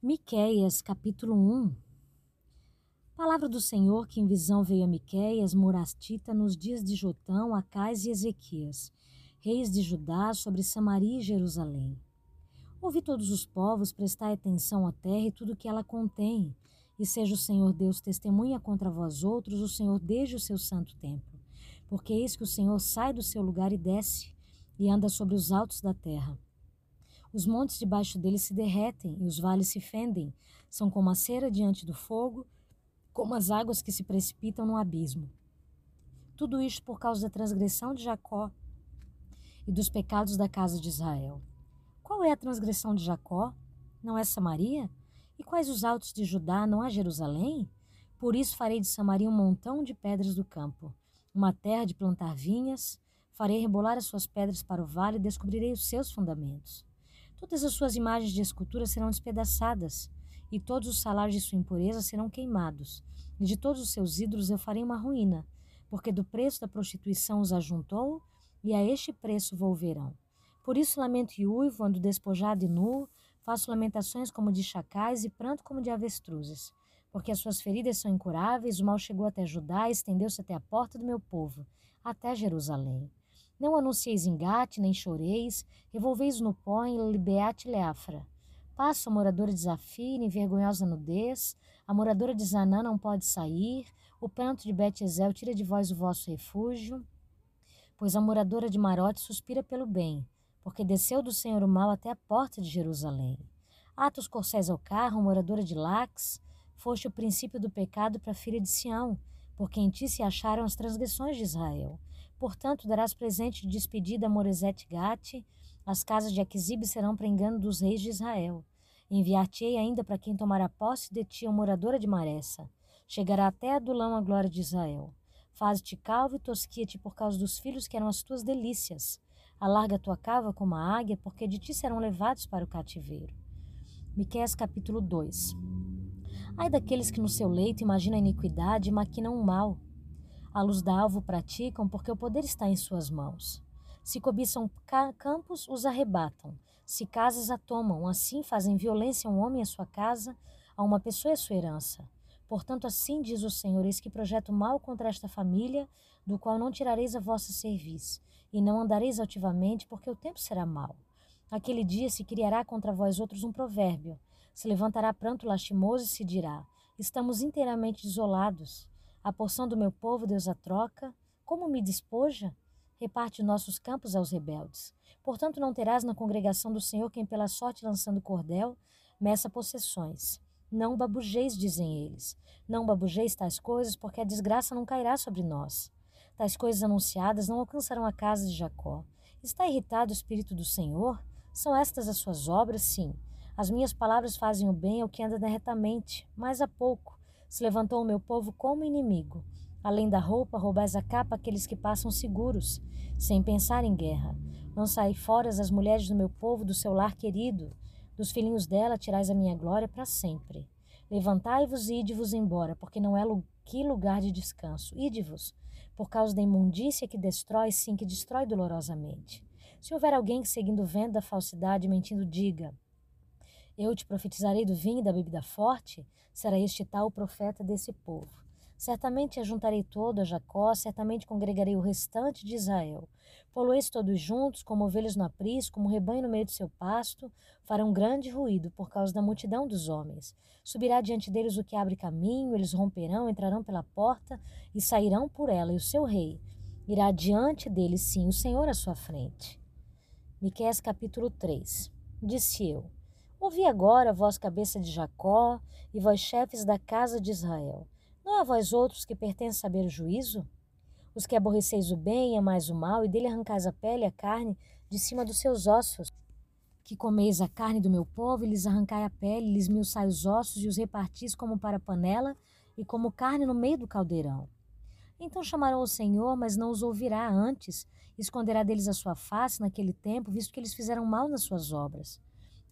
Miqueias, capítulo 1 Palavra do Senhor que em visão veio a Miqueias, morastita, nos dias de Jotão, Acais e Ezequias, reis de Judá, sobre Samaria e Jerusalém. Ouvi todos os povos, prestai atenção à terra e tudo que ela contém, e seja o Senhor Deus testemunha contra vós outros, o Senhor desde o seu santo templo. Porque eis que o Senhor sai do seu lugar e desce, e anda sobre os altos da terra. Os montes debaixo dele se derretem e os vales se fendem, são como a cera diante do fogo, como as águas que se precipitam no abismo. Tudo isto por causa da transgressão de Jacó e dos pecados da casa de Israel. Qual é a transgressão de Jacó? Não é Samaria? E quais os altos de Judá? Não é Jerusalém? Por isso farei de Samaria um montão de pedras do campo, uma terra de plantar vinhas, farei rebolar as suas pedras para o vale e descobrirei os seus fundamentos. Todas as suas imagens de escultura serão despedaçadas, e todos os salários de sua impureza serão queimados, e de todos os seus ídolos eu farei uma ruína, porque do preço da prostituição os ajuntou, e a este preço volverão. Por isso lamento e uivo, ando despojado e nu, faço lamentações como de chacais e pranto como de avestruzes, porque as suas feridas são incuráveis, o mal chegou até Judá e estendeu-se até a porta do meu povo, até Jerusalém. Não anuncieis engate, nem choreis, revolveis no pó em libeate leafra. Passa a moradora de em vergonhosa nudez, a moradora de Zanã não pode sair, o pranto de Bet-Ezel tira de vós o vosso refúgio, pois a moradora de Marote suspira pelo bem, porque desceu do Senhor o mal até a porta de Jerusalém. Atos corcéis ao carro, moradora de Lax, foste o princípio do pecado para a filha de Sião, porque em ti se acharam as transgressões de Israel. Portanto, darás presente de despedida a Moresete Gate, as casas de Aquisibe serão para engano dos reis de Israel. Enviar-te-ei ainda para quem tomará posse de ti a moradora de Maressa. Chegará até a Dulão a glória de Israel. Faze-te calvo e tosquia-te por causa dos filhos que eram as tuas delícias. Alarga tua cava como a águia, porque de ti serão levados para o cativeiro. Miqueias capítulo 2 Ai daqueles que no seu leito imaginam a iniquidade e maquinam o mal a luz da alvo praticam, porque o poder está em suas mãos. Se cobiçam campos, os arrebatam. Se casas a tomam, assim fazem violência a um homem a sua casa, a uma pessoa a sua herança. Portanto, assim diz o Senhor: Eis que projeto mal contra esta família, do qual não tirareis a vossa serviço, e não andareis altivamente, porque o tempo será mau. Aquele dia se criará contra vós outros um provérbio. Se levantará pranto lastimoso e se dirá: Estamos inteiramente isolados. A porção do meu povo Deus a troca. Como me despoja? Reparte nossos campos aos rebeldes. Portanto, não terás na congregação do Senhor quem, pela sorte lançando cordel, meça possessões. Não babujeis, dizem eles. Não babujeis tais coisas, porque a desgraça não cairá sobre nós. Tais coisas anunciadas não alcançarão a casa de Jacó. Está irritado o Espírito do Senhor? São estas as suas obras? Sim. As minhas palavras fazem o bem ao que anda retamente, mas há pouco. Se levantou o meu povo como inimigo. Além da roupa, roubais a capa aqueles que passam seguros, sem pensar em guerra. Lançai fora as mulheres do meu povo, do seu lar querido. Dos filhinhos dela tirais a minha glória para sempre. Levantai-vos e ide-vos embora, porque não é que lugar de descanso. Ide-vos, por causa da imundícia que destrói, sim, que destrói dolorosamente. Se houver alguém que, seguindo o vento da falsidade, mentindo, diga: eu te profetizarei do vinho e da bebida forte, será este tal profeta desse povo. Certamente ajuntarei todo a Jacó, certamente congregarei o restante de Israel. Poloeis todos juntos, como ovelhas no aprisco, como rebanho no meio do seu pasto, farão grande ruído por causa da multidão dos homens. Subirá diante deles o que abre caminho, eles romperão, entrarão pela porta e sairão por ela, e o seu rei irá diante deles, sim, o Senhor à sua frente. Miqueias capítulo 3 Disse eu, Ouvi agora, vós cabeça de Jacó, e vós chefes da casa de Israel. Não é a vós outros que pertence saber o juízo? Os que aborreceis o bem e amais o mal, e dele arrancais a pele e a carne de cima dos seus ossos. Que comeis a carne do meu povo, e lhes arrancai a pele, lhes milçai os ossos, e os repartis como para panela, e como carne no meio do caldeirão. Então chamarão o Senhor, mas não os ouvirá antes, esconderá deles a sua face naquele tempo, visto que eles fizeram mal nas suas obras.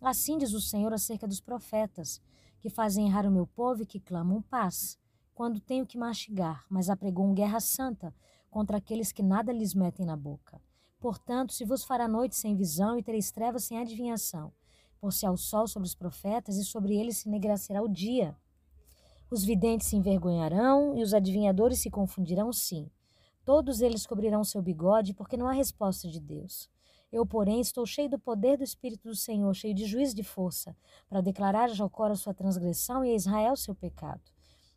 Assim diz o Senhor acerca dos profetas, que fazem errar o meu povo e que clamam paz, quando tenho que mastigar, mas apregou guerra santa contra aqueles que nada lhes metem na boca. Portanto, se vos fará noite sem visão e tereis trevas sem adivinhação, Por-se ao sol sobre os profetas, e sobre eles se negrecerá o dia. Os videntes se envergonharão, e os adivinhadores se confundirão, sim. Todos eles cobrirão seu bigode, porque não há resposta de Deus. Eu, porém, estou cheio do poder do Espírito do Senhor, cheio de juízo de força, para declarar a Jacó a sua transgressão e a Israel seu pecado.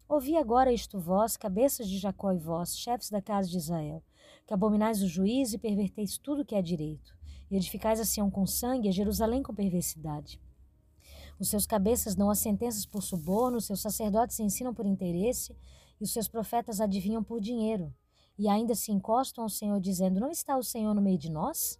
Ouvi agora isto vós, cabeças de Jacó e vós, chefes da casa de Israel, que abominais o juízo e perverteis tudo que é direito, e edificais a Sião com sangue e a Jerusalém com perversidade. Os seus cabeças dão as sentenças por suborno, os seus sacerdotes se ensinam por interesse, e os seus profetas adivinham por dinheiro. E ainda se encostam ao Senhor, dizendo: Não está o Senhor no meio de nós?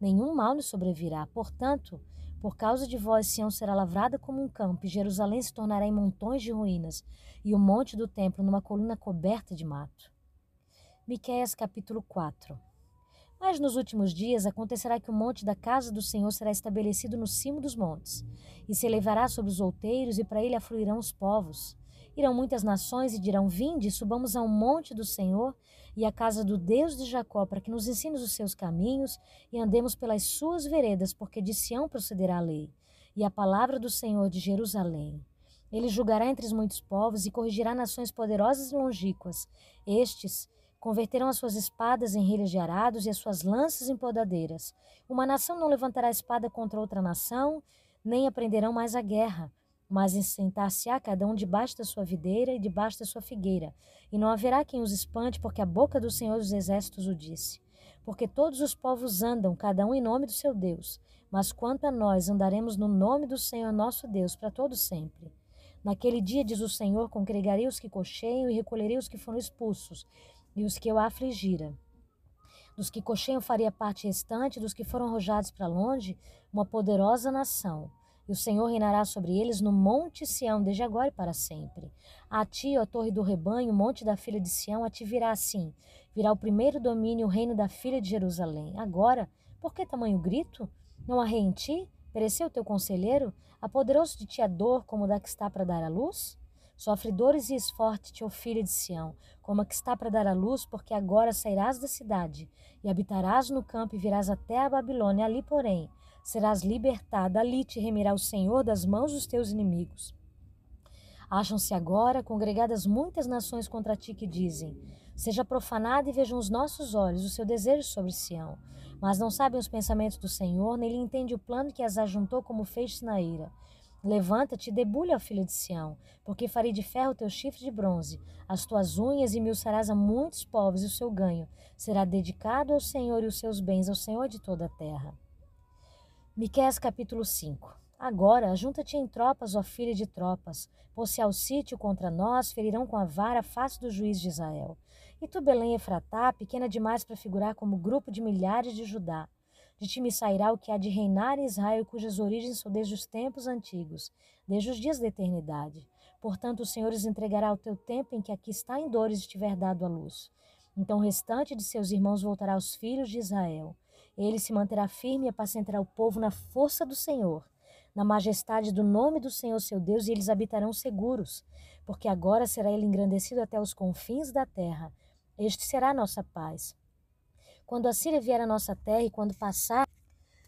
Nenhum mal nos sobrevirá. Portanto, por causa de vós, Sião será lavrada como um campo, e Jerusalém se tornará em montões de ruínas, e o monte do templo numa coluna coberta de mato. Miqueias capítulo 4 Mas nos últimos dias acontecerá que o monte da casa do Senhor será estabelecido no cimo dos montes, e se elevará sobre os outeiros, e para ele afluirão os povos. Irão muitas nações e dirão: Vinde, subamos ao monte do Senhor e à casa do Deus de Jacó, para que nos ensine os seus caminhos e andemos pelas suas veredas, porque de Sião procederá a lei e a palavra do Senhor de Jerusalém. Ele julgará entre os muitos povos e corrigirá nações poderosas e longínquas. Estes converterão as suas espadas em relhas de arados e as suas lanças em podadeiras. Uma nação não levantará espada contra outra nação, nem aprenderão mais a guerra mas sentar-se-á cada um debaixo da sua videira e debaixo da sua figueira, e não haverá quem os espante, porque a boca do Senhor dos Exércitos o disse. Porque todos os povos andam, cada um em nome do seu Deus, mas quanto a nós andaremos no nome do Senhor nosso Deus para todo sempre. Naquele dia, diz o Senhor, congregarei os que cocheiam e recolherei os que foram expulsos, e os que eu afligira. Dos que cocheiam faria parte restante, dos que foram arrojados para longe, uma poderosa nação e o Senhor reinará sobre eles no monte Sião, desde agora e para sempre. A ti, ó torre do rebanho, monte da filha de Sião, a ti virá assim. Virá o primeiro domínio, o reino da filha de Jerusalém. Agora, por que tamanho grito? Não há rei em ti? Pereceu teu conselheiro? Apoderou-se de ti a dor, como da que está para dar à luz? Sofre dores e esforte-te, ó filha de Sião, como a que está para dar à luz, porque agora sairás da cidade, e habitarás no campo, e virás até a Babilônia. Ali, porém, serás libertada, ali te remirá o Senhor das mãos dos teus inimigos. Acham-se agora congregadas muitas nações contra ti que dizem: Seja profanada e vejam os nossos olhos o seu desejo sobre Sião. Mas não sabem os pensamentos do Senhor, nem lhe entende o plano que as ajuntou como fez na ira. Levanta-te e debulha, ó filha de Sião, porque farei de ferro teu chifre de bronze, as tuas unhas e milçarás a muitos povos, e o seu ganho será dedicado ao Senhor e os seus bens ao Senhor de toda a terra. Miqués capítulo 5 Agora, ajunta-te em tropas, ó filha de tropas, pôs-se ao sítio contra nós, ferirão com a vara a face do juiz de Israel. E tu, Belém Efratá, pequena demais para figurar como grupo de milhares de Judá. De ti me sairá o que há de reinar em Israel, cujas origens são desde os tempos antigos, desde os dias da eternidade. Portanto, o Senhor os entregará ao teu tempo em que aqui está em dores estiver dado a luz. Então o restante de seus irmãos voltará aos filhos de Israel. Ele se manterá firme e apacentará o povo na força do Senhor, na majestade do nome do Senhor seu Deus, e eles habitarão seguros, porque agora será ele engrandecido até os confins da terra. Este será a nossa paz. Quando a Síria vier à nossa terra e quando passar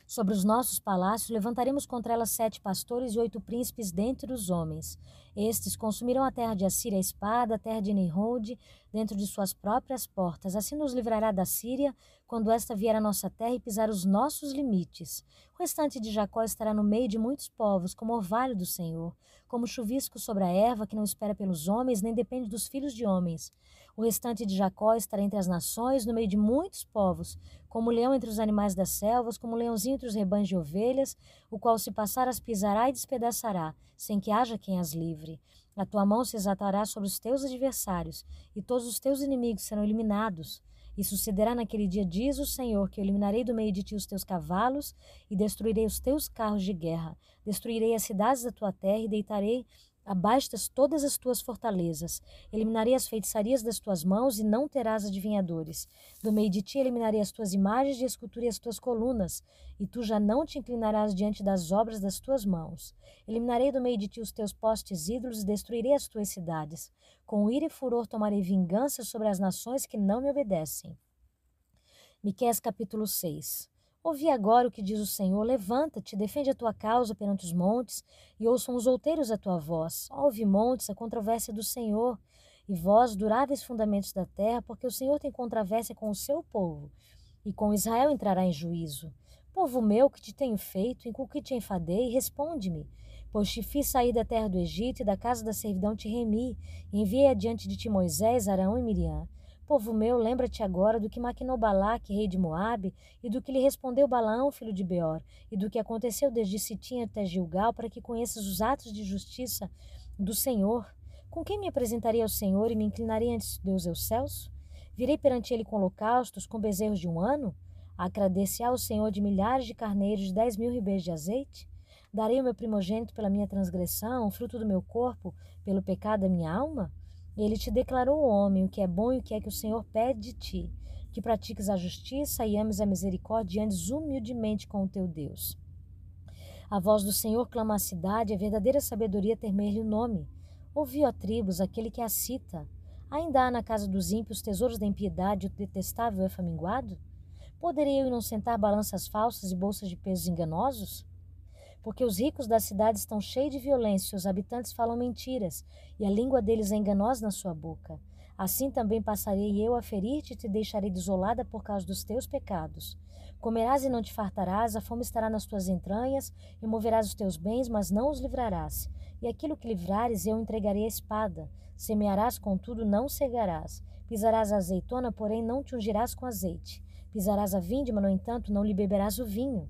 sobre os nossos palácios, levantaremos contra ela sete pastores e oito príncipes dentre os homens. Estes consumirão a terra de Assíria a espada, a terra de Nimrod, dentro de suas próprias portas. Assim nos livrará da Síria, quando esta vier à nossa terra e pisar os nossos limites. O restante de Jacó estará no meio de muitos povos, como orvalho do Senhor, como chuvisco sobre a erva que não espera pelos homens, nem depende dos filhos de homens. O restante de Jacó estará entre as nações, no meio de muitos povos, como leão entre os animais das selvas, como leãozinho entre os rebanhos de ovelhas, o qual se passar as pisará e despedaçará, sem que haja quem as livre. A tua mão se exaltará sobre os teus adversários, e todos os teus inimigos serão eliminados. E sucederá naquele dia, diz o Senhor, que eu eliminarei do meio de ti os teus cavalos e destruirei os teus carros de guerra. Destruirei as cidades da tua terra e deitarei abaixo das todas as tuas fortalezas. Eliminarei as feitiçarias das tuas mãos e não terás adivinhadores. Do meio de ti eliminarei as tuas imagens de escultura e as tuas colunas, e tu já não te inclinarás diante das obras das tuas mãos. Eliminarei do meio de ti os teus postes ídolos e destruirei as tuas cidades. Com ira e furor tomarei vingança sobre as nações que não me obedecem. Miqueias capítulo 6 Ouvi agora o que diz o Senhor: levanta-te, defende a tua causa perante os montes, e ouçam os outeiros a tua voz. Ouve, montes, a controvérsia do Senhor, e vós, duráveis fundamentos da terra, porque o Senhor tem controvérsia com o seu povo, e com Israel entrará em juízo. Povo meu, que te tenho feito, em que te enfadei, responde-me. Pois te fiz sair da terra do Egito e da casa da servidão te remi, e enviei adiante de ti Moisés, Arão e Miriam. Povo meu, lembra-te agora do que maquinou Balaque, rei de Moabe, e do que lhe respondeu Balaão, filho de Beor, e do que aconteceu desde Sitim até Gilgal, para que conheças os atos de justiça do Senhor. Com quem me apresentarei ao Senhor e me inclinarei ante Deus aos céus? Virei perante ele com holocaustos, com bezerros de um ano? Agradecer ao Senhor de milhares de carneiros, de dez mil ribeiros de azeite? Darei o meu primogênito pela minha transgressão, o fruto do meu corpo, pelo pecado da minha alma? Ele te declarou homem, o que é bom e o que é que o Senhor pede de ti, que pratiques a justiça e ames a misericórdia e andes humildemente com o teu Deus. A voz do Senhor clama à cidade, a verdadeira sabedoria temer-lhe o nome. Ouvi, ó tribos, aquele que a cita. Ainda há na casa dos ímpios tesouros da impiedade, o detestável é faminguado? Poderei eu não sentar balanças falsas e bolsas de pesos enganosos? Porque os ricos da cidade estão cheios de violência, os habitantes falam mentiras, e a língua deles é enganosa na sua boca. Assim também passarei eu a ferir-te e te deixarei desolada por causa dos teus pecados. Comerás e não te fartarás, a fome estará nas tuas entranhas, e moverás os teus bens, mas não os livrarás. E aquilo que livrares eu entregarei à espada. Semearás, contudo, não cegarás. Pisarás a azeitona, porém não te ungirás com azeite. Pisarás a vindima, no entanto, não lhe beberás o vinho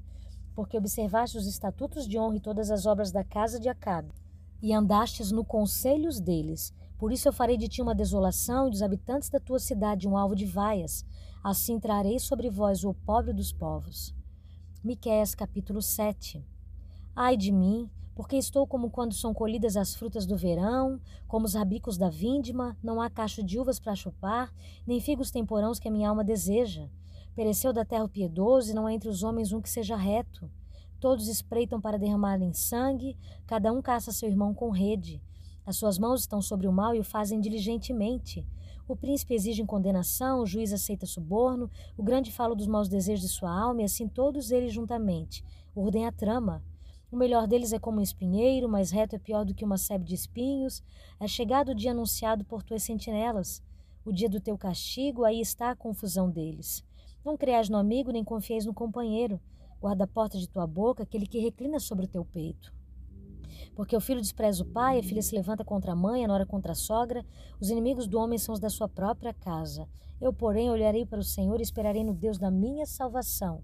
porque observaste os estatutos de honra e todas as obras da casa de Acabe, e andastes no conselhos deles. Por isso eu farei de ti uma desolação e dos habitantes da tua cidade um alvo de vaias. Assim trarei sobre vós o pobre dos povos. Miqueias capítulo 7 Ai de mim, porque estou como quando são colhidas as frutas do verão, como os rabicos da vindima, não há cacho de uvas para chupar, nem figos temporãos que a minha alma deseja. Pereceu da terra o piedoso, e não há entre os homens um que seja reto. Todos espreitam para derramarem sangue, cada um caça seu irmão com rede. As suas mãos estão sobre o mal e o fazem diligentemente. O príncipe exige condenação, o juiz aceita suborno, o grande fala dos maus desejos de sua alma, e assim todos eles juntamente urdem a trama. O melhor deles é como um espinheiro, mais reto é pior do que uma sebe de espinhos. É chegado o dia anunciado por tuas sentinelas. O dia do teu castigo, aí está a confusão deles. Não creas no amigo, nem confieis no companheiro. Guarda a porta de tua boca, aquele que reclina sobre o teu peito. Porque o filho despreza o pai, a filha se levanta contra a mãe, a nora contra a sogra. Os inimigos do homem são os da sua própria casa. Eu, porém, olharei para o Senhor e esperarei no Deus da minha salvação.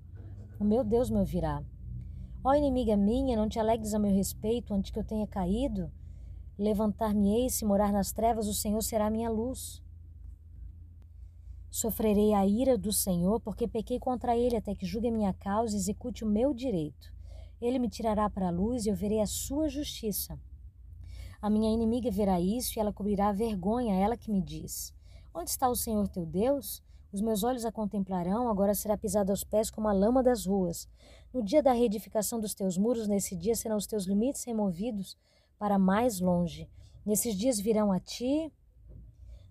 O meu Deus me ouvirá. Ó inimiga minha, não te alegres a meu respeito antes que eu tenha caído? Levantar-me-ei, se morar nas trevas, o Senhor será minha luz. Sofrerei a ira do Senhor, porque pequei contra ele, até que julgue a minha causa e execute o meu direito. Ele me tirará para a luz e eu verei a sua justiça. A minha inimiga verá isso e ela cobrirá a vergonha, ela que me diz: Onde está o Senhor teu Deus? Os meus olhos a contemplarão, agora será pisada aos pés como a lama das ruas. No dia da reedificação dos teus muros, nesse dia serão os teus limites removidos para mais longe. Nesses dias virão a ti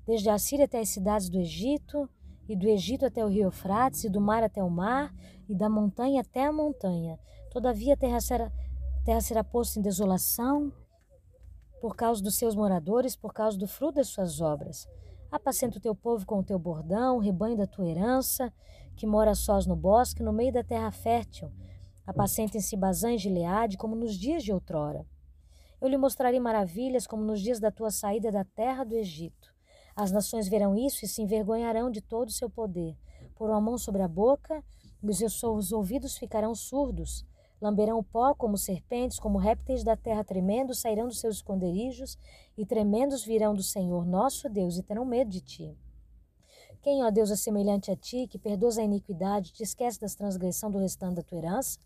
desde a Síria até as cidades do Egito, e do Egito até o rio Eufrates, e do mar até o mar, e da montanha até a montanha. Todavia a terra será, terra será posta em desolação por causa dos seus moradores, por causa do fruto das suas obras. Apacenta o teu povo com o teu bordão, rebanho da tua herança, que mora sós no bosque, no meio da terra fértil. Apacentem-se Bazã e Gileade, como nos dias de outrora. Eu lhe mostrarei maravilhas, como nos dias da tua saída da terra do Egito. As nações verão isso e se envergonharão de todo o seu poder. Porão a mão sobre a boca e os seus ouvidos ficarão surdos. Lamberão o pó como serpentes, como répteis da terra tremendo, sairão dos seus esconderijos e tremendos virão do Senhor nosso Deus e terão medo de ti. Quem, ó Deus, é semelhante a ti, que perdoas a iniquidade, te esquece das transgressão do restante da tua herança?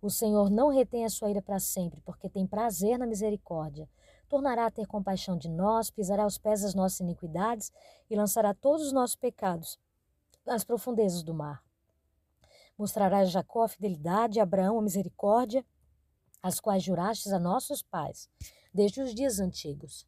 O Senhor não retém a sua ira para sempre, porque tem prazer na misericórdia tornará a ter compaixão de nós, pisará aos pés as nossas iniquidades e lançará todos os nossos pecados nas profundezas do mar. Mostrará a Jacó a fidelidade, a Abraão a misericórdia, as quais jurastes a nossos pais, desde os dias antigos.